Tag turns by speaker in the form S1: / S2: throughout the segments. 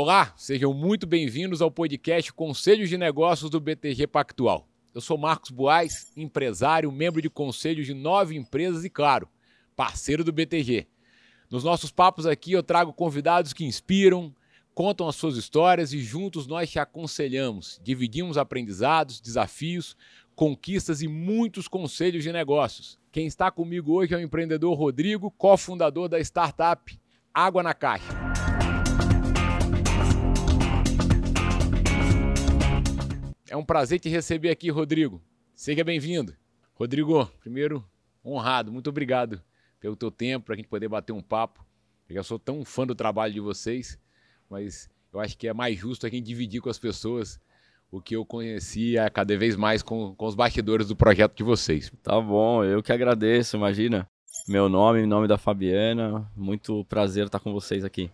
S1: Olá, sejam muito bem-vindos ao podcast Conselhos de Negócios do BTG Pactual. Eu sou Marcos Boaz, empresário, membro de conselhos de nove empresas e, claro, parceiro do BTG. Nos nossos papos aqui eu trago convidados que inspiram, contam as suas histórias e juntos nós te aconselhamos, dividimos aprendizados, desafios, conquistas e muitos conselhos de negócios. Quem está comigo hoje é o empreendedor Rodrigo, cofundador da startup Água na Caixa. É um prazer te receber aqui, Rodrigo. Seja bem-vindo. Rodrigo, primeiro, honrado, muito obrigado pelo teu tempo, para a gente poder bater um papo. Eu já sou tão fã do trabalho de vocês, mas eu acho que é mais justo a gente dividir com as pessoas o que eu conhecia cada vez mais com, com os bastidores do projeto de vocês.
S2: Tá bom, eu que agradeço, imagina. Meu nome, nome da Fabiana, muito prazer estar com vocês aqui.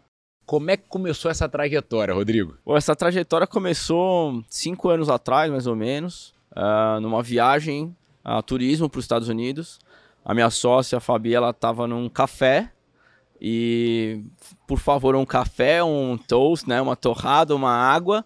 S1: Como é que começou essa trajetória, Rodrigo?
S2: Bom, essa trajetória começou cinco anos atrás, mais ou menos, uh, numa viagem a turismo para os Estados Unidos. A minha sócia, a Fabi, ela estava num café e, por favor, um café, um toast, né, uma torrada, uma água.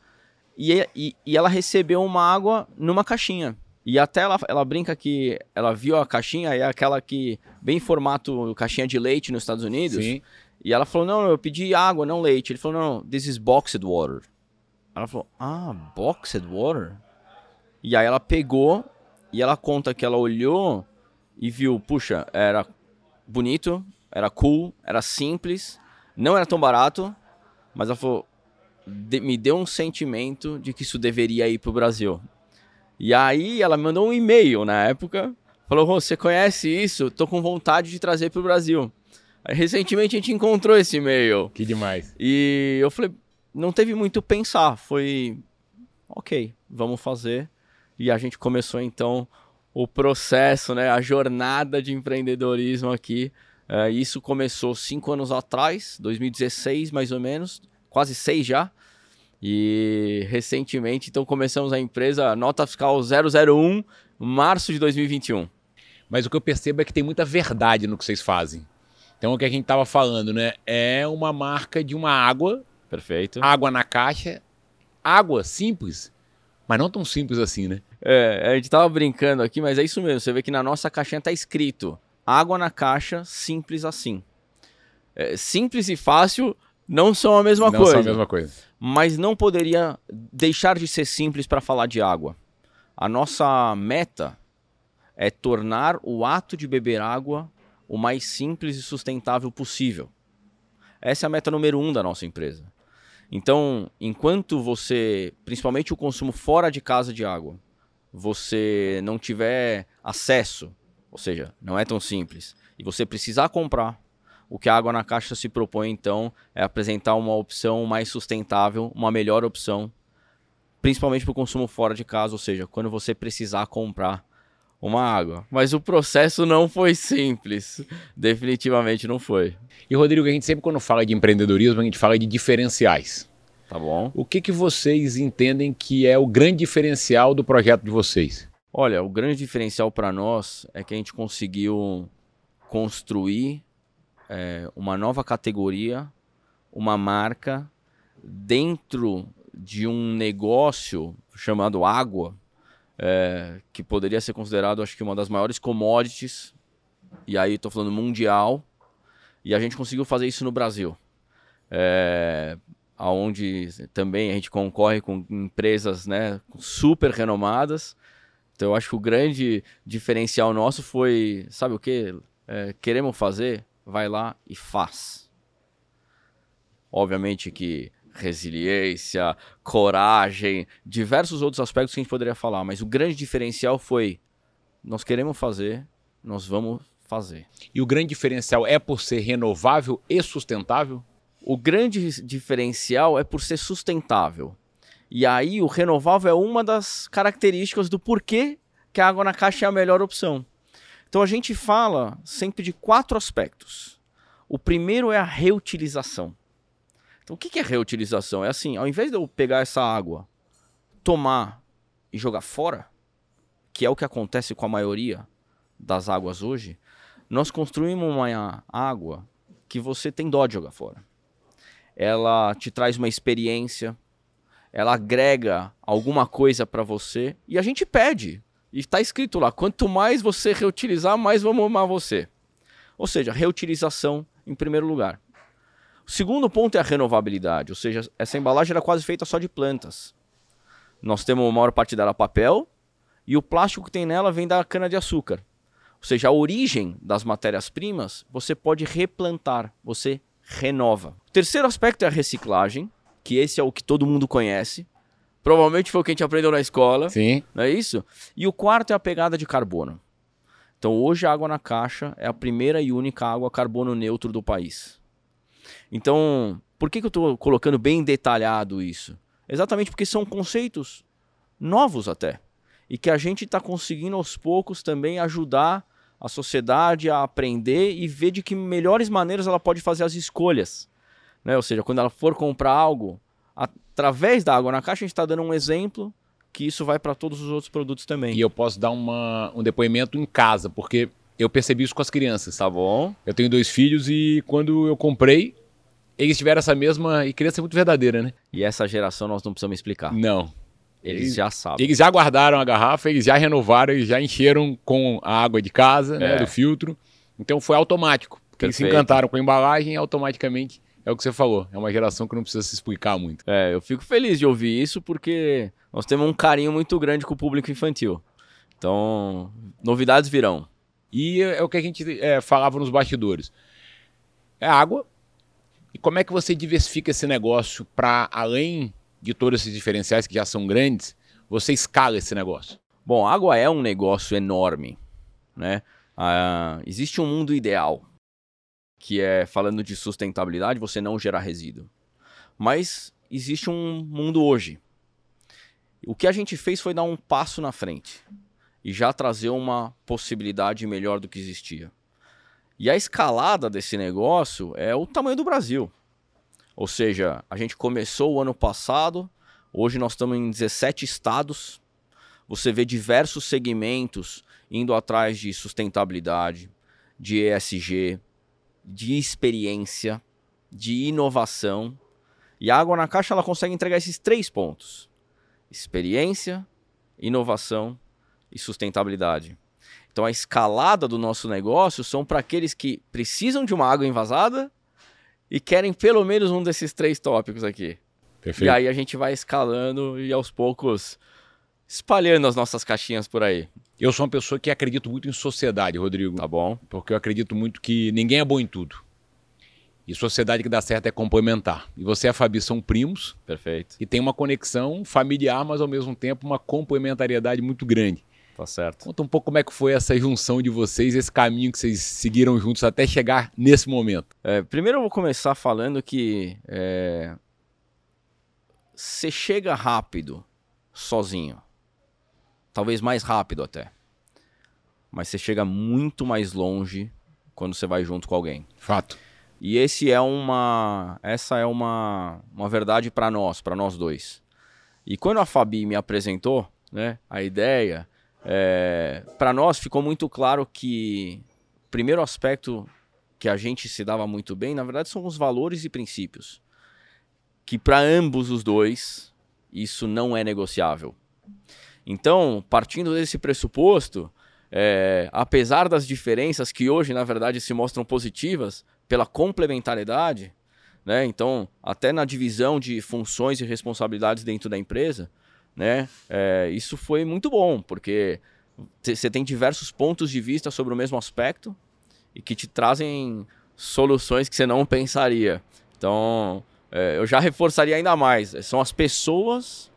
S2: E, e, e ela recebeu uma água numa caixinha. E até ela, ela brinca que ela viu a caixinha, é aquela que, bem formato caixinha de leite nos Estados Unidos.
S1: Sim.
S2: E ela falou: Não, eu pedi água, não leite. Ele falou: Não, this is boxed water. Ela falou: Ah, boxed water? E aí ela pegou e ela conta que ela olhou e viu: Puxa, era bonito, era cool, era simples, não era tão barato, mas ela falou: de, Me deu um sentimento de que isso deveria ir pro Brasil. E aí ela me mandou um e-mail na época. Falou, você conhece isso? Tô com vontade de trazer pro Brasil. Recentemente a gente encontrou esse e-mail.
S1: Que demais.
S2: E eu falei, não teve muito pensar, foi ok, vamos fazer. E a gente começou então o processo, né, a jornada de empreendedorismo aqui. É, isso começou cinco anos atrás, 2016 mais ou menos, quase seis já. E recentemente, então começamos a empresa nota fiscal 001, março de 2021.
S1: Mas o que eu percebo é que tem muita verdade no que vocês fazem. Então, o que a gente estava falando, né? É uma marca de uma água.
S2: Perfeito.
S1: Água na caixa. Água simples, mas não tão simples assim, né?
S2: É, a gente tava brincando aqui, mas é isso mesmo. Você vê que na nossa caixinha tá escrito: água na caixa, simples assim. É, simples e fácil não são a mesma
S1: não
S2: coisa.
S1: Não são a mesma coisa.
S2: Mas não poderia deixar de ser simples para falar de água. A nossa meta é tornar o ato de beber água o mais simples e sustentável possível. Essa é a meta número um da nossa empresa. Então, enquanto você, principalmente o consumo fora de casa de água, você não tiver acesso, ou seja, não é tão simples, e você precisar comprar, o que a água na caixa se propõe então é apresentar uma opção mais sustentável, uma melhor opção, principalmente para o consumo fora de casa, ou seja, quando você precisar comprar uma água. Mas o processo não foi simples. Definitivamente não foi.
S1: E Rodrigo, a gente sempre quando fala de empreendedorismo, a gente fala de diferenciais.
S2: Tá bom.
S1: O que, que vocês entendem que é o grande diferencial do projeto de vocês?
S2: Olha, o grande diferencial para nós é que a gente conseguiu construir é, uma nova categoria, uma marca dentro de um negócio chamado água, é, que poderia ser considerado, acho que, uma das maiores commodities, e aí estou falando mundial, e a gente conseguiu fazer isso no Brasil. É, onde também a gente concorre com empresas né, super renomadas. Então eu acho que o grande diferencial nosso foi, sabe o que? É, queremos fazer? Vai lá e faz. Obviamente que resiliência, coragem, diversos outros aspectos que a gente poderia falar, mas o grande diferencial foi: nós queremos fazer, nós vamos fazer.
S1: E o grande diferencial é por ser renovável e sustentável?
S2: O grande diferencial é por ser sustentável. E aí o renovável é uma das características do porquê que a água na caixa é a melhor opção. Então a gente fala sempre de quatro aspectos. O primeiro é a reutilização. Então, o que é reutilização? É assim, ao invés de eu pegar essa água, tomar e jogar fora, que é o que acontece com a maioria das águas hoje, nós construímos uma água que você tem dó de jogar fora. ela te traz uma experiência, ela agrega alguma coisa para você e a gente pede. E está escrito lá: quanto mais você reutilizar, mais vamos amar você. Ou seja, reutilização em primeiro lugar. O segundo ponto é a renovabilidade, ou seja, essa embalagem era quase feita só de plantas. Nós temos a maior parte dela papel e o plástico que tem nela vem da cana-de-açúcar. Ou seja, a origem das matérias-primas você pode replantar, você renova. O terceiro aspecto é a reciclagem, que esse é o que todo mundo conhece. Provavelmente foi o que a gente aprendeu na escola.
S1: Sim.
S2: Não é isso? E o quarto é a pegada de carbono. Então hoje a água na caixa é a primeira e única água carbono neutro do país. Então, por que, que eu estou colocando bem detalhado isso? Exatamente porque são conceitos novos até. E que a gente está conseguindo aos poucos também ajudar a sociedade a aprender e ver de que melhores maneiras ela pode fazer as escolhas. Né? Ou seja, quando ela for comprar algo, através da água na caixa, a gente está dando um exemplo que isso vai para todos os outros produtos também.
S1: E eu posso dar uma, um depoimento em casa, porque eu percebi isso com as crianças.
S2: Tá bom.
S1: Eu tenho dois filhos e quando eu comprei, eles tiveram essa mesma. E criança é muito verdadeira, né?
S2: E essa geração nós não precisamos explicar.
S1: Não.
S2: Eles, eles já sabem.
S1: Eles já guardaram a garrafa, eles já renovaram, eles já encheram com a água de casa, né, é. né, do filtro. Então foi automático. Porque eles se encantaram com a embalagem e automaticamente é o que você falou. É uma geração que não precisa se explicar muito.
S2: É, eu fico feliz de ouvir isso porque nós temos um carinho muito grande com o público infantil. Então, novidades virão.
S1: E é o que a gente é, falava nos bastidores. É água. E como é que você diversifica esse negócio para além de todos esses diferenciais que já são grandes, você escala esse negócio?
S2: Bom, água é um negócio enorme, né? Ah, existe um mundo ideal, que é falando de sustentabilidade, você não gerar resíduo. Mas existe um mundo hoje. O que a gente fez foi dar um passo na frente e já trazer uma possibilidade melhor do que existia. E a escalada desse negócio é o tamanho do Brasil. Ou seja, a gente começou o ano passado, hoje nós estamos em 17 estados. Você vê diversos segmentos indo atrás de sustentabilidade, de ESG, de experiência, de inovação. E a Água na Caixa ela consegue entregar esses três pontos: experiência, inovação e sustentabilidade. Então a escalada do nosso negócio são para aqueles que precisam de uma água envasada e querem pelo menos um desses três tópicos aqui. Perfeito. E aí a gente vai escalando e aos poucos espalhando as nossas caixinhas por aí.
S1: Eu sou uma pessoa que acredito muito em sociedade, Rodrigo.
S2: Tá bom.
S1: Porque eu acredito muito que ninguém é bom em tudo. E sociedade que dá certo é complementar. E você e a Fabi são primos.
S2: Perfeito.
S1: E tem uma conexão familiar, mas ao mesmo tempo uma complementariedade muito grande.
S2: Tá certo.
S1: Conta um pouco como é que foi essa junção de vocês, esse caminho que vocês seguiram juntos até chegar nesse momento.
S2: É, primeiro eu vou começar falando que é, você chega rápido sozinho. Talvez mais rápido até. Mas você chega muito mais longe quando você vai junto com alguém.
S1: Fato.
S2: E esse é uma, essa é uma, uma verdade para nós, para nós dois. E quando a Fabi me apresentou, né, a ideia, é, para nós ficou muito claro que o primeiro aspecto que a gente se dava muito bem, na verdade, são os valores e princípios. Que para ambos os dois, isso não é negociável. Então, partindo desse pressuposto, é, apesar das diferenças que hoje, na verdade, se mostram positivas pela complementariedade, né? então, até na divisão de funções e responsabilidades dentro da empresa, né? É, isso foi muito bom, porque você tem diversos pontos de vista sobre o mesmo aspecto e que te trazem soluções que você não pensaria. Então, é, eu já reforçaria ainda mais. São as pessoas.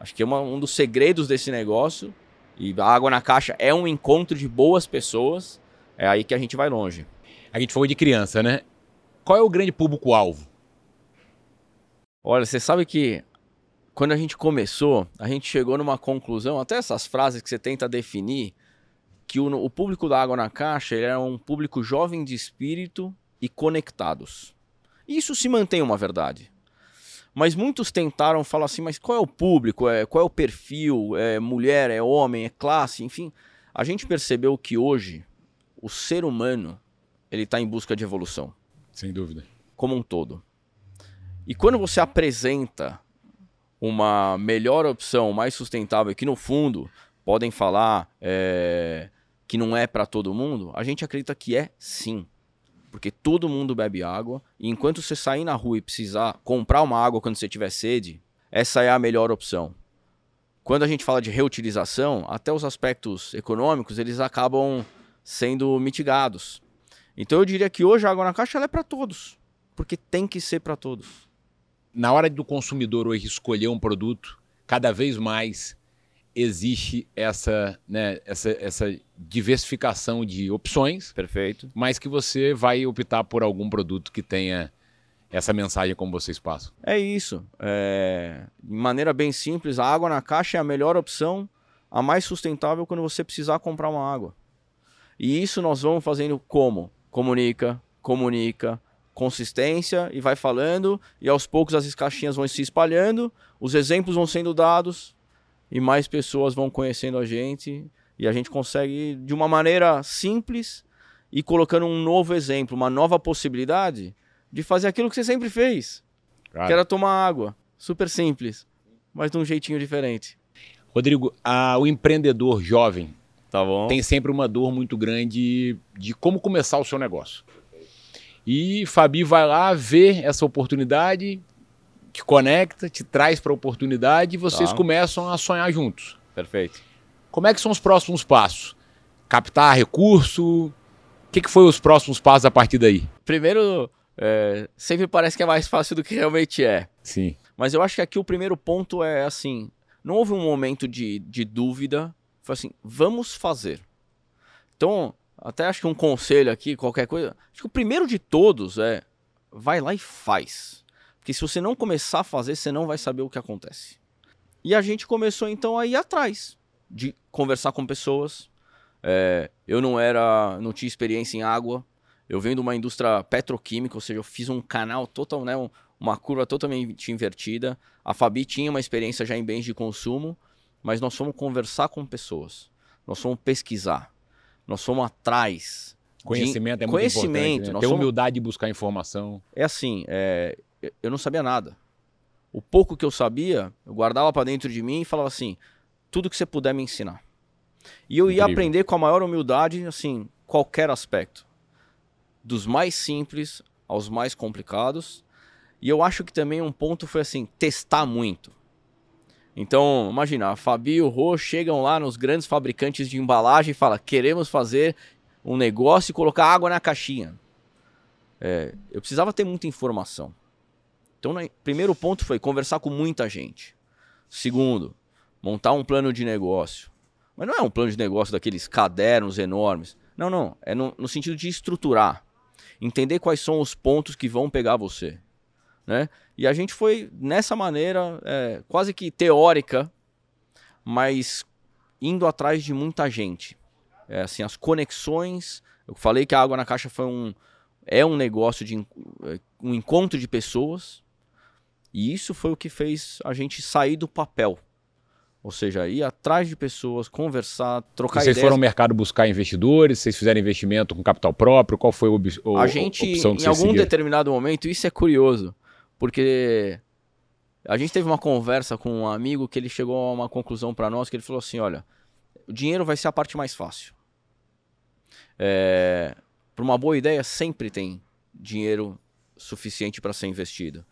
S2: Acho que é uma, um dos segredos desse negócio. E a água na caixa é um encontro de boas pessoas. É aí que a gente vai longe.
S1: A gente falou de criança, né? Qual é o grande público-alvo?
S2: Olha, você sabe que quando a gente começou, a gente chegou numa conclusão, até essas frases que você tenta definir, que o, o público da Água na Caixa ele era um público jovem de espírito e conectados. Isso se mantém uma verdade. Mas muitos tentaram falar assim, mas qual é o público? É, qual é o perfil? É mulher? É homem? É classe? Enfim, a gente percebeu que hoje o ser humano ele está em busca de evolução.
S1: Sem dúvida.
S2: Como um todo. E quando você apresenta uma melhor opção, mais sustentável, que no fundo podem falar é, que não é para todo mundo, a gente acredita que é sim. Porque todo mundo bebe água, e enquanto você sair na rua e precisar comprar uma água quando você tiver sede, essa é a melhor opção. Quando a gente fala de reutilização, até os aspectos econômicos, eles acabam sendo mitigados. Então eu diria que hoje a água na caixa é para todos, porque tem que ser para todos.
S1: Na hora do consumidor hoje escolher um produto, cada vez mais existe essa, né, essa, essa diversificação de opções.
S2: Perfeito.
S1: Mas que você vai optar por algum produto que tenha essa mensagem como vocês passam.
S2: É isso. É... De maneira bem simples, a água na caixa é a melhor opção, a mais sustentável quando você precisar comprar uma água. E isso nós vamos fazendo como? Comunica, comunica, consistência e vai falando, e aos poucos as caixinhas vão se espalhando, os exemplos vão sendo dados, e mais pessoas vão conhecendo a gente, e a gente consegue, de uma maneira simples, e colocando um novo exemplo, uma nova possibilidade de fazer aquilo que você sempre fez, claro. que era tomar água. Super simples, mas de um jeitinho diferente.
S1: Rodrigo, a, o empreendedor jovem
S2: tá
S1: tem sempre uma dor muito grande de como começar o seu negócio. E Fabi vai lá, vê essa oportunidade, te conecta, te traz para a oportunidade e vocês tá. começam a sonhar juntos.
S2: Perfeito.
S1: Como é que são os próximos passos? Captar recurso? O que, que foi os próximos passos a partir daí?
S2: Primeiro, é, sempre parece que é mais fácil do que realmente é.
S1: Sim.
S2: Mas eu acho que aqui o primeiro ponto é assim: não houve um momento de, de dúvida. Foi assim, vamos fazer. Então, até acho que um conselho aqui, qualquer coisa. Acho que o primeiro de todos é: vai lá e faz. Porque se você não começar a fazer, você não vai saber o que acontece. E a gente começou então a ir atrás de conversar com pessoas. É, eu não era, não tinha experiência em água, eu venho de uma indústria petroquímica, ou seja, eu fiz um canal total, né, uma curva totalmente invertida. A Fabi tinha uma experiência já em bens de consumo, mas nós fomos conversar com pessoas, nós fomos pesquisar, nós fomos atrás.
S1: Conhecimento de... é muito Conhecimento, importante. Né? Ter somos... humildade de buscar informação.
S2: É assim, é... eu não sabia nada. O pouco que eu sabia, eu guardava para dentro de mim e falava assim: tudo que você puder me ensinar. E eu Incrível. ia aprender com a maior humildade, assim, qualquer aspecto dos mais simples aos mais complicados. E eu acho que também um ponto foi assim, testar muito. Então, imagina, a Fabi e o Rô chegam lá nos grandes fabricantes de embalagem e falam: queremos fazer um negócio e colocar água na caixinha. É, eu precisava ter muita informação. Então, primeiro ponto foi conversar com muita gente. Segundo, montar um plano de negócio. Mas não é um plano de negócio daqueles cadernos enormes. Não, não. É no, no sentido de estruturar entender quais são os pontos que vão pegar você. Né? E a gente foi nessa maneira, é, quase que teórica, mas indo atrás de muita gente. É, assim, as conexões. Eu falei que a água na caixa foi um é um negócio de um encontro de pessoas. E isso foi o que fez a gente sair do papel. Ou seja, ir atrás de pessoas, conversar, trocar
S1: vocês
S2: ideias.
S1: foram ao mercado buscar investidores? Vocês fizeram investimento com capital próprio? Qual foi o, o,
S2: a gente, a opção que em algum seguiram? determinado momento, isso é curioso, porque a gente teve uma conversa com um amigo que ele chegou a uma conclusão para nós que ele falou assim, olha, o dinheiro vai ser a parte mais fácil. É, para uma boa ideia sempre tem dinheiro suficiente para ser investido.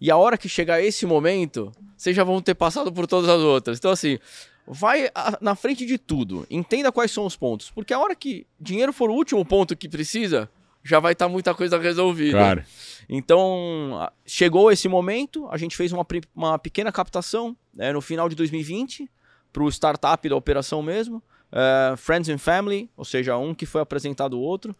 S2: E a hora que chegar esse momento, vocês já vão ter passado por todas as outras. Então, assim, vai na frente de tudo. Entenda quais são os pontos. Porque a hora que dinheiro for o último ponto que precisa, já vai estar tá muita coisa resolvida.
S1: Claro.
S2: Então, chegou esse momento, a gente fez uma, uma pequena captação né, no final de 2020 para o startup da operação mesmo. Uh, Friends and Family, ou seja, um que foi apresentado o outro.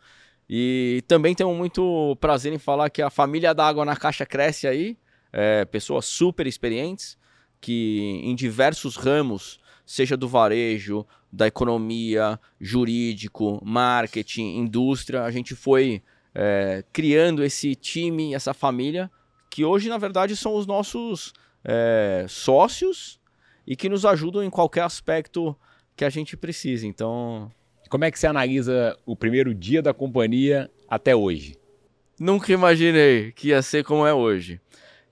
S2: E também temos muito prazer em falar que a família da Água na Caixa cresce aí é, pessoas super experientes que em diversos ramos, seja do varejo, da economia, jurídico, marketing, indústria, a gente foi é, criando esse time, essa família, que hoje, na verdade, são os nossos é, sócios e que nos ajudam em qualquer aspecto que a gente precise. Então.
S1: Como é que você analisa o primeiro dia da companhia até hoje?
S2: Nunca imaginei que ia ser como é hoje.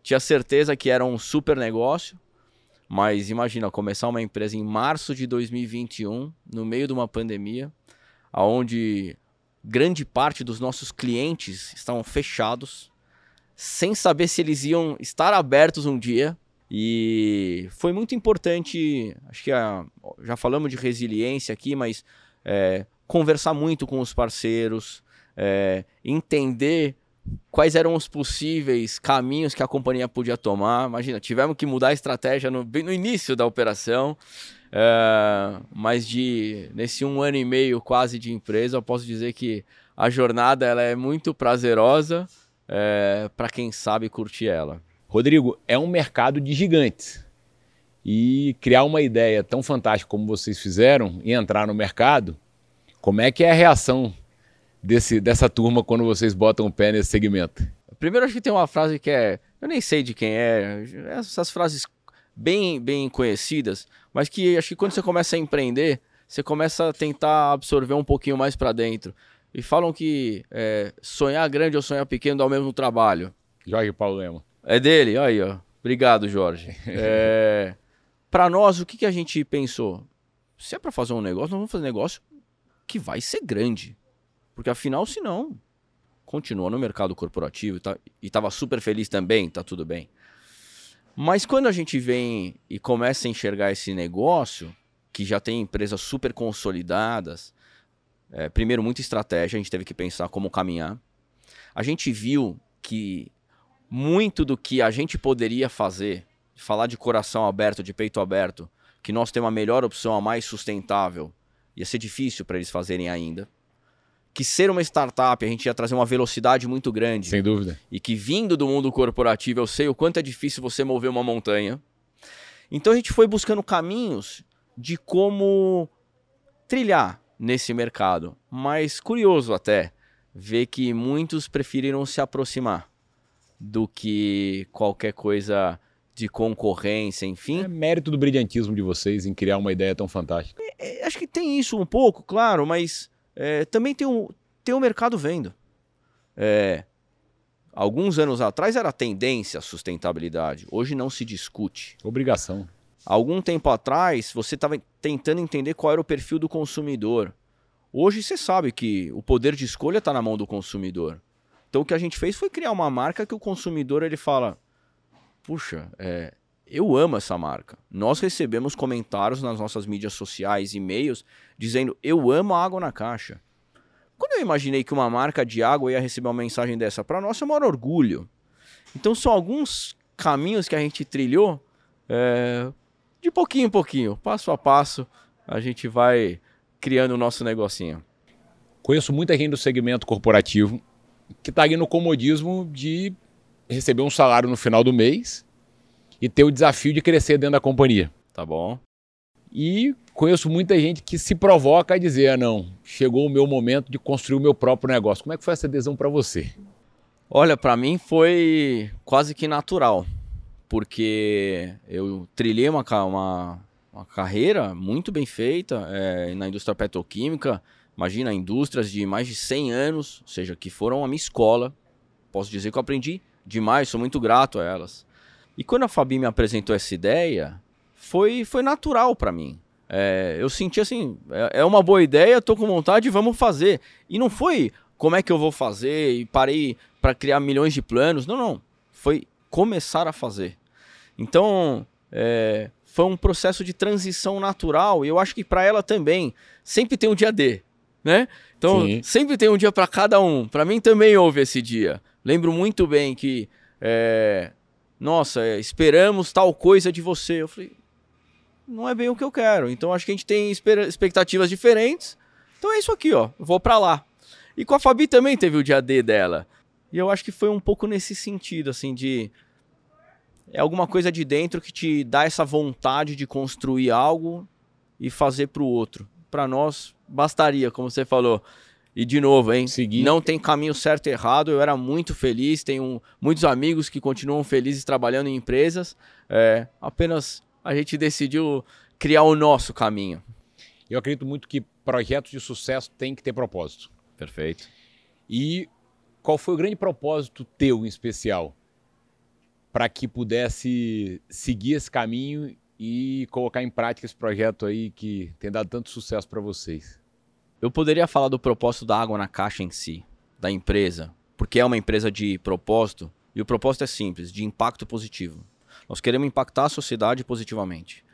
S2: tinha certeza que era um super negócio, mas imagina começar uma empresa em março de 2021, no meio de uma pandemia, aonde grande parte dos nossos clientes estavam fechados, sem saber se eles iam estar abertos um dia. E foi muito importante, acho que a, já falamos de resiliência aqui, mas é, conversar muito com os parceiros, é, entender quais eram os possíveis caminhos que a companhia podia tomar. Imagina, tivemos que mudar a estratégia no, no início da operação, é, mas de nesse um ano e meio quase de empresa, eu posso dizer que a jornada ela é muito prazerosa é, para quem sabe curtir ela.
S1: Rodrigo, é um mercado de gigantes. E criar uma ideia tão fantástica como vocês fizeram e entrar no mercado, como é que é a reação desse, dessa turma quando vocês botam o pé nesse segmento?
S2: Primeiro, acho que tem uma frase que é. Eu nem sei de quem é, essas frases bem, bem conhecidas, mas que acho que quando você começa a empreender, você começa a tentar absorver um pouquinho mais para dentro. E falam que é, sonhar grande ou sonhar pequeno dá o mesmo trabalho.
S1: Jorge Paulo Lema.
S2: É dele? Aí, ó. Obrigado, Jorge. É, para nós, o que, que a gente pensou? Se é para fazer um negócio, nós vamos fazer um negócio que vai ser grande. Porque afinal, se não, continua no mercado corporativo tá, e estava super feliz também, tá tudo bem. Mas quando a gente vem e começa a enxergar esse negócio, que já tem empresas super consolidadas, é, primeiro, muita estratégia, a gente teve que pensar como caminhar. A gente viu que muito do que a gente poderia fazer, falar de coração aberto, de peito aberto, que nós temos a melhor opção, a mais sustentável, ia ser difícil para eles fazerem ainda que ser uma startup a gente ia trazer uma velocidade muito grande.
S1: Sem dúvida.
S2: E que vindo do mundo corporativo eu sei o quanto é difícil você mover uma montanha. Então a gente foi buscando caminhos de como trilhar nesse mercado. Mas curioso até ver que muitos preferiram se aproximar do que qualquer coisa de concorrência, enfim.
S1: É mérito do brilhantismo de vocês em criar uma ideia tão fantástica.
S2: É, é, acho que tem isso um pouco, claro, mas é, também tem o, tem o mercado vendo. É, alguns anos atrás era tendência a sustentabilidade, hoje não se discute.
S1: Obrigação.
S2: Algum tempo atrás, você estava tentando entender qual era o perfil do consumidor. Hoje você sabe que o poder de escolha está na mão do consumidor. Então o que a gente fez foi criar uma marca que o consumidor ele fala: puxa, é, eu amo essa marca. Nós recebemos comentários nas nossas mídias sociais, e-mails, dizendo: Eu amo a água na caixa. Quando eu imaginei que uma marca de água ia receber uma mensagem dessa, para nós é um maior orgulho. Então são alguns caminhos que a gente trilhou é, de pouquinho em pouquinho, passo a passo, a gente vai criando o nosso negocinho.
S1: Conheço muita gente do segmento corporativo que está ali no comodismo de receber um salário no final do mês e ter o desafio de crescer dentro da companhia.
S2: Tá bom.
S1: E conheço muita gente que se provoca a dizer: ah, não, chegou o meu momento de construir o meu próprio negócio. Como é que foi essa adesão para você?
S2: Olha, para mim foi quase que natural, porque eu trilhei uma, uma, uma carreira muito bem feita é, na indústria petroquímica. Imagina, indústrias de mais de 100 anos, ou seja, que foram a minha escola. Posso dizer que eu aprendi demais, sou muito grato a elas. E quando a Fabi me apresentou essa ideia, foi, foi natural para mim. É, eu senti assim, é, é, uma boa ideia, tô com vontade, vamos fazer. E não foi como é que eu vou fazer e parei para criar milhões de planos. Não, não. Foi começar a fazer. Então, é, foi um processo de transição natural e eu acho que para ela também sempre tem um dia D, né? Então, Sim. sempre tem um dia para cada um. Para mim também houve esse dia. Lembro muito bem que é, nossa, é, esperamos tal coisa de você. Eu falei, não é bem o que eu quero. Então acho que a gente tem expectativas diferentes. Então é isso aqui, ó. vou para lá. E com a Fabi também teve o dia D dela. E eu acho que foi um pouco nesse sentido, assim, de. É alguma coisa de dentro que te dá essa vontade de construir algo e fazer para o outro. Para nós, bastaria, como você falou. E de novo, hein? Seguir. Não tem caminho certo e errado. Eu era muito feliz. Tenho muitos amigos que continuam felizes trabalhando em empresas. É, apenas a gente decidiu criar o nosso caminho.
S1: Eu acredito muito que projetos de sucesso têm que ter propósito.
S2: Perfeito.
S1: E qual foi o grande propósito teu em especial? para que pudesse seguir esse caminho e colocar em prática esse projeto aí que tem dado tanto sucesso para vocês?
S2: Eu poderia falar do propósito da água na caixa em si, da empresa, porque é uma empresa de propósito e o propósito é simples, de impacto positivo. Nós queremos impactar a sociedade positivamente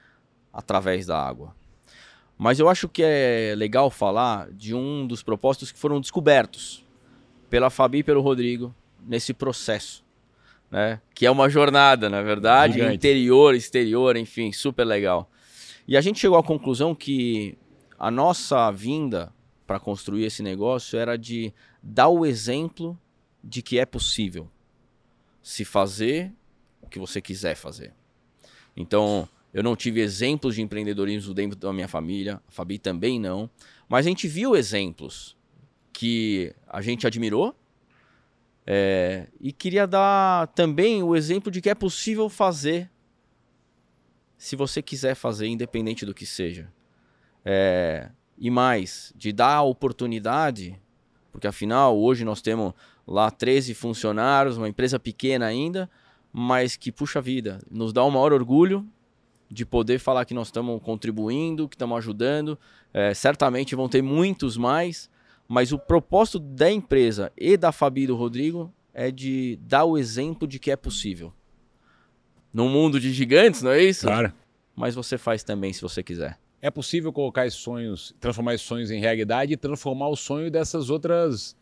S2: através da água. Mas eu acho que é legal falar de um dos propósitos que foram descobertos pela Fabi e pelo Rodrigo nesse processo, né? Que é uma jornada, na é verdade, Gigante. interior, exterior, enfim, super legal. E a gente chegou à conclusão que a nossa vinda para construir esse negócio era de dar o exemplo de que é possível se fazer o que você quiser fazer. Então, eu não tive exemplos de empreendedorismo dentro da minha família, a Fabi também não, mas a gente viu exemplos que a gente admirou é, e queria dar também o exemplo de que é possível fazer se você quiser fazer, independente do que seja. É, e mais, de dar a oportunidade, porque afinal hoje nós temos lá 13 funcionários, uma empresa pequena ainda, mas que puxa vida, nos dá o maior orgulho de poder falar que nós estamos contribuindo, que estamos ajudando. É, certamente vão ter muitos mais, mas o propósito da empresa e da Fabi e do Rodrigo é de dar o exemplo de que é possível. Num mundo de gigantes, não é isso?
S1: Claro.
S2: Mas você faz também se você quiser.
S1: É possível colocar esses sonhos, transformar esses sonhos em realidade e transformar o sonho dessas outras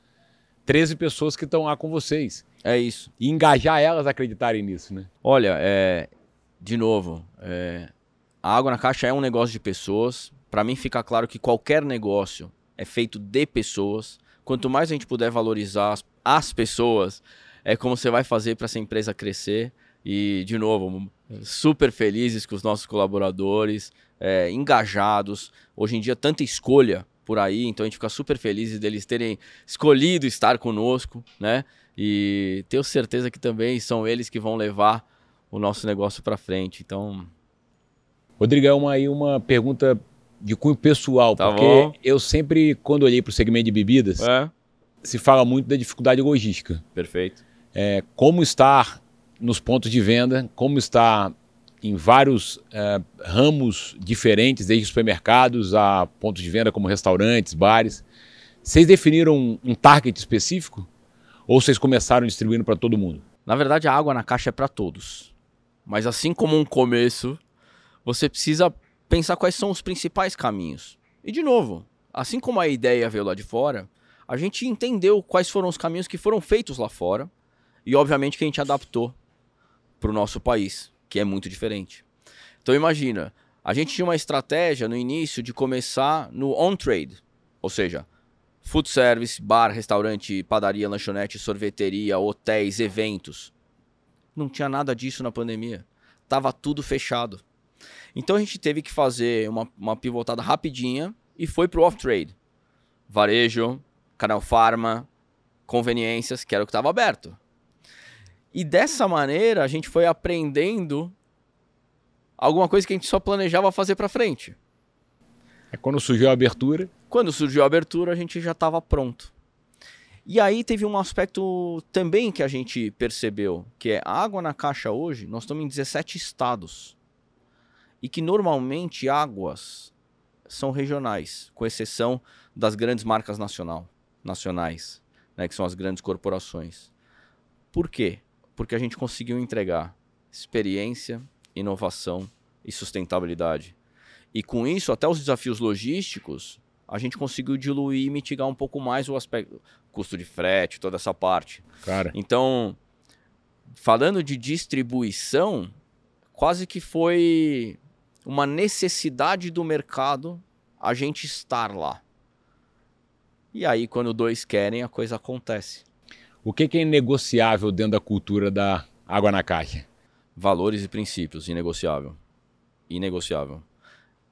S1: 13 pessoas que estão lá com vocês.
S2: É isso.
S1: E engajar elas a acreditarem nisso, né?
S2: Olha, é, de novo, é, a água na caixa é um negócio de pessoas. Para mim fica claro que qualquer negócio é feito de pessoas. Quanto mais a gente puder valorizar as, as pessoas, é como você vai fazer para essa empresa crescer. E, de novo, super felizes com os nossos colaboradores, é, engajados. Hoje em dia, tanta escolha por aí, então a gente fica super feliz deles terem escolhido estar conosco, né? E tenho certeza que também são eles que vão levar o nosso negócio para frente. Então.
S1: Rodrigão, aí uma pergunta de cunho pessoal, tá porque bom. eu sempre, quando olhei para o segmento de bebidas, é. se fala muito da dificuldade logística.
S2: Perfeito.
S1: É, como estar nos pontos de venda, como estar em vários é, ramos diferentes, desde supermercados a pontos de venda como restaurantes, bares. Vocês definiram um target específico? Ou vocês começaram distribuindo para todo mundo?
S2: Na verdade, a água na caixa é para todos. Mas assim como um começo, você precisa pensar quais são os principais caminhos. E de novo, assim como a ideia veio lá de fora, a gente entendeu quais foram os caminhos que foram feitos lá fora e obviamente que a gente adaptou para o nosso país, que é muito diferente. Então imagina, a gente tinha uma estratégia no início de começar no on-trade, ou seja, food service, bar, restaurante, padaria, lanchonete, sorveteria, hotéis, eventos. Não tinha nada disso na pandemia. Tava tudo fechado. Então a gente teve que fazer uma, uma pivotada rapidinha e foi pro off-trade. Varejo, canal farma, conveniências, que era o que estava aberto. E dessa maneira a gente foi aprendendo alguma coisa que a gente só planejava fazer para frente.
S1: É quando surgiu a abertura?
S2: Quando surgiu a abertura, a gente já estava pronto. E aí teve um aspecto também que a gente percebeu, que é a água na caixa hoje, nós estamos em 17 estados. E que normalmente águas são regionais, com exceção das grandes marcas nacional, nacionais, né, que são as grandes corporações. Por quê? Porque a gente conseguiu entregar experiência, inovação e sustentabilidade. E com isso, até os desafios logísticos, a gente conseguiu diluir e mitigar um pouco mais o aspecto custo de frete, toda essa parte.
S1: Cara.
S2: Então, falando de distribuição, quase que foi uma necessidade do mercado a gente estar lá. E aí, quando dois querem, a coisa acontece.
S1: O que é inegociável dentro da cultura da água na caixa?
S2: Valores e princípios, inegociável. Inegociável.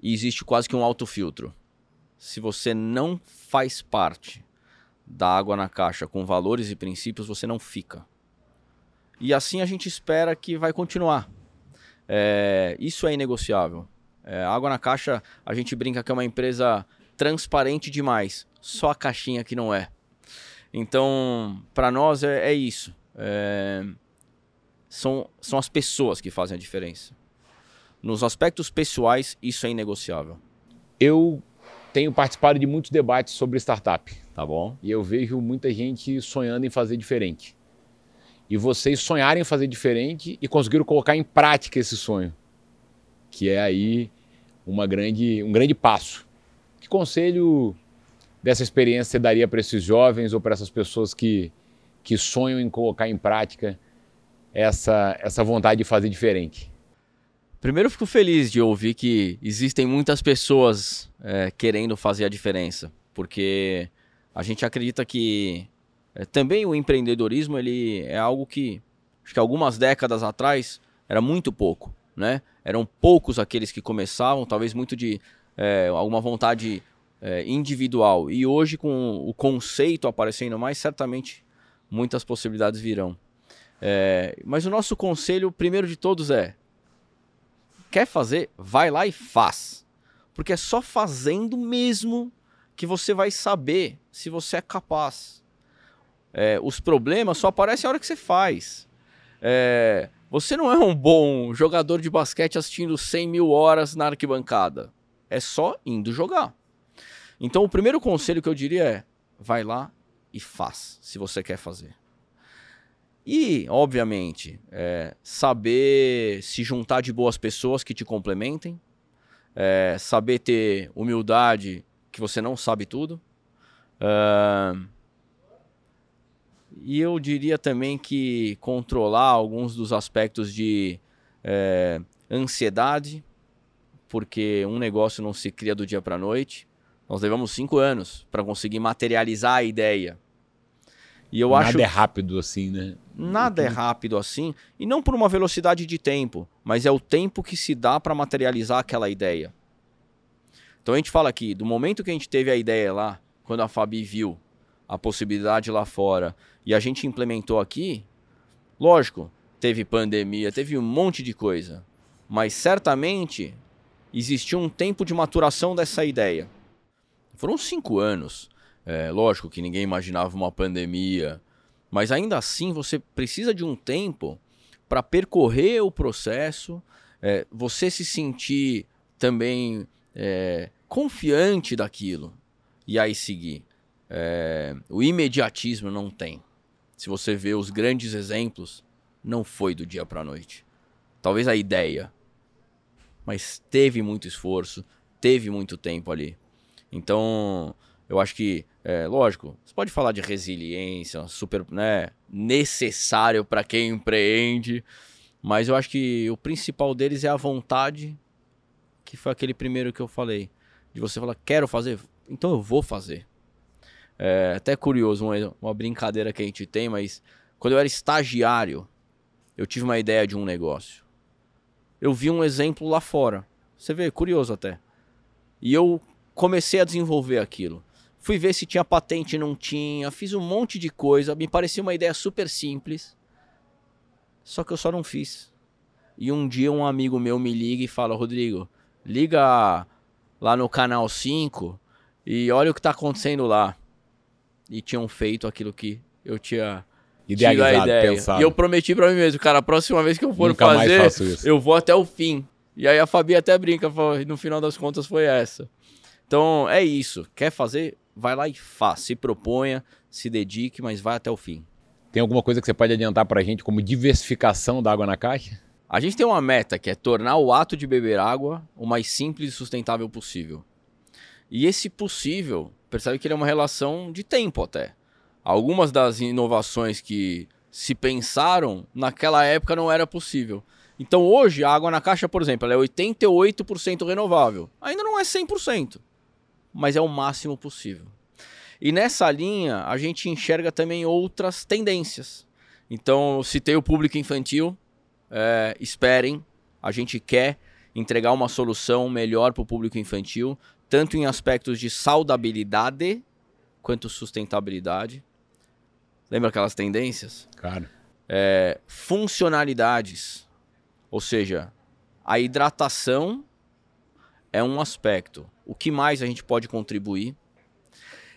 S2: E existe quase que um autofiltro. Se você não faz parte da água na caixa com valores e princípios, você não fica. E assim a gente espera que vai continuar. É, isso é inegociável. É, água na caixa, a gente brinca que é uma empresa transparente demais. Só a caixinha que não é. Então, para nós é, é isso. É, são, são as pessoas que fazem a diferença. Nos aspectos pessoais, isso é inegociável.
S1: Eu tenho participado de muitos debates sobre startup.
S2: Tá bom?
S1: E eu vejo muita gente sonhando em fazer diferente. E vocês sonharem em fazer diferente e conseguiram colocar em prática esse sonho. Que é aí uma grande, um grande passo. Que conselho dessa experiência você daria para esses jovens ou para essas pessoas que, que sonham em colocar em prática essa, essa vontade de fazer diferente?
S2: Primeiro, fico feliz de ouvir que existem muitas pessoas é, querendo fazer a diferença, porque a gente acredita que é, também o empreendedorismo ele é algo que, acho que algumas décadas atrás, era muito pouco, né? Eram poucos aqueles que começavam, talvez muito de é, alguma vontade é, individual. E hoje, com o conceito aparecendo mais, certamente muitas possibilidades virão. É, mas o nosso conselho, primeiro de todos, é: quer fazer, vai lá e faz. Porque é só fazendo mesmo que você vai saber se você é capaz. É, os problemas só aparecem a hora que você faz. É, você não é um bom jogador de basquete assistindo 100 mil horas na arquibancada. É só indo jogar. Então, o primeiro conselho que eu diria é: vai lá e faz, se você quer fazer. E, obviamente, é, saber se juntar de boas pessoas que te complementem, é, saber ter humildade que você não sabe tudo. Uh, e eu diria também que controlar alguns dos aspectos de é, ansiedade, porque um negócio não se cria do dia para a noite. Nós levamos cinco anos para conseguir materializar a ideia.
S1: E eu nada acho. Nada é rápido assim, né?
S2: Nada é rápido assim. E não por uma velocidade de tempo, mas é o tempo que se dá para materializar aquela ideia. Então a gente fala aqui, do momento que a gente teve a ideia lá, quando a Fabi viu a possibilidade lá fora e a gente implementou aqui, lógico, teve pandemia, teve um monte de coisa. Mas certamente existiu um tempo de maturação dessa ideia. Foram cinco anos. É, lógico que ninguém imaginava uma pandemia, mas ainda assim você precisa de um tempo para percorrer o processo, é, você se sentir também é, confiante daquilo e aí seguir. É, o imediatismo não tem. Se você vê os grandes exemplos, não foi do dia para a noite. Talvez a ideia, mas teve muito esforço, teve muito tempo ali. Então, eu acho que, é, lógico, você pode falar de resiliência, super, né, necessário para quem empreende, mas eu acho que o principal deles é a vontade, que foi aquele primeiro que eu falei, de você falar, quero fazer, então eu vou fazer. É até curioso, uma, uma brincadeira que a gente tem, mas quando eu era estagiário, eu tive uma ideia de um negócio. Eu vi um exemplo lá fora. Você vê, curioso até. E eu comecei a desenvolver aquilo. Fui ver se tinha patente, não tinha. Fiz um monte de coisa. Me parecia uma ideia super simples. Só que eu só não fiz. E um dia um amigo meu me liga e fala: Rodrigo, liga lá no canal 5 e olha o que está acontecendo lá. E tinham feito aquilo que eu tinha
S1: idealizado, ideia. Pensado.
S2: E eu prometi para mim mesmo, cara, a próxima vez que eu for Nunca fazer, eu vou até o fim. E aí a Fabi até brinca, no final das contas foi essa. Então é isso. Quer fazer? vai lá e faz. Se proponha, se dedique, mas vai até o fim.
S1: Tem alguma coisa que você pode adiantar para a gente como diversificação da água na caixa?
S2: A gente tem uma meta que é tornar o ato de beber água o mais simples e sustentável possível. E esse possível, percebe que ele é uma relação de tempo até. Algumas das inovações que se pensaram naquela época não era possível. Então hoje a água na caixa, por exemplo, ela é 88% renovável. Ainda não é 100% mas é o máximo possível. E nessa linha, a gente enxerga também outras tendências. Então, citei o público infantil, é, esperem, a gente quer entregar uma solução melhor para o público infantil, tanto em aspectos de saudabilidade quanto sustentabilidade. Lembra aquelas tendências?
S1: Claro.
S2: É, funcionalidades, ou seja, a hidratação é um aspecto. O que mais a gente pode contribuir?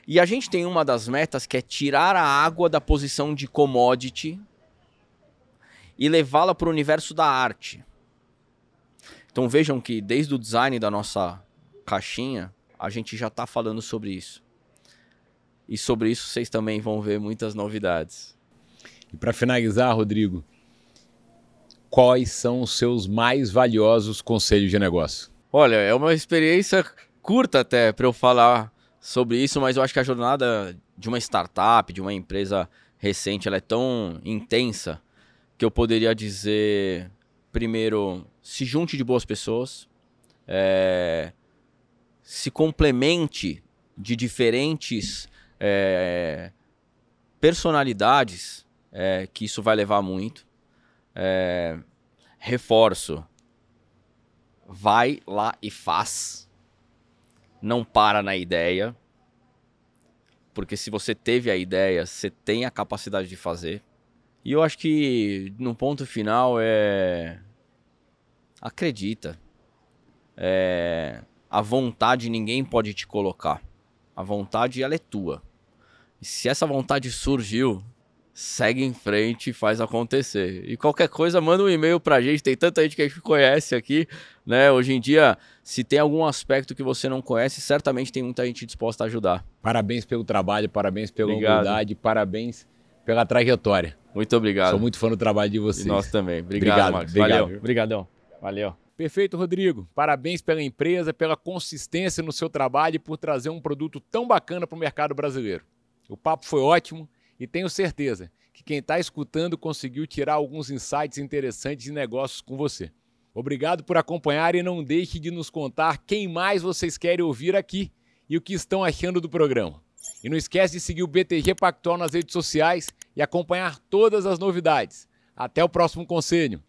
S2: E a gente tem uma das metas que é tirar a água da posição de commodity e levá-la para o universo da arte. Então vejam que desde o design da nossa caixinha, a gente já está falando sobre isso. E sobre isso vocês também vão ver muitas novidades.
S1: E para finalizar, Rodrigo, quais são os seus mais valiosos conselhos de negócio?
S2: Olha, é uma experiência curta até para eu falar sobre isso, mas eu acho que a jornada de uma startup, de uma empresa recente, ela é tão intensa que eu poderia dizer, primeiro, se junte de boas pessoas, é, se complemente de diferentes é, personalidades, é, que isso vai levar muito. É, reforço, vai lá e faz. Não para na ideia. Porque se você teve a ideia, você tem a capacidade de fazer. E eu acho que no ponto final é. Acredita. É... A vontade ninguém pode te colocar. A vontade ela é tua. E se essa vontade surgiu, segue em frente e faz acontecer. E qualquer coisa, manda um e-mail pra gente. Tem tanta gente que a gente conhece aqui, né? Hoje em dia, se tem algum aspecto que você não conhece, certamente tem muita gente disposta a ajudar.
S1: Parabéns pelo trabalho, parabéns pela obrigado. humildade, parabéns pela trajetória.
S2: Muito obrigado.
S1: Sou muito fã do trabalho de vocês. E
S2: nós também. Obrigado, obrigado Valeu. Obrigadão. Valeu.
S1: Perfeito, Rodrigo. Parabéns pela empresa, pela consistência no seu trabalho e por trazer um produto tão bacana para o mercado brasileiro. O papo foi ótimo e tenho certeza que quem está escutando conseguiu tirar alguns insights interessantes de negócios com você. Obrigado por acompanhar e não deixe de nos contar quem mais vocês querem ouvir aqui e o que estão achando do programa. E não esquece de seguir o BTG Pactual nas redes sociais e acompanhar todas as novidades. Até o próximo conselho.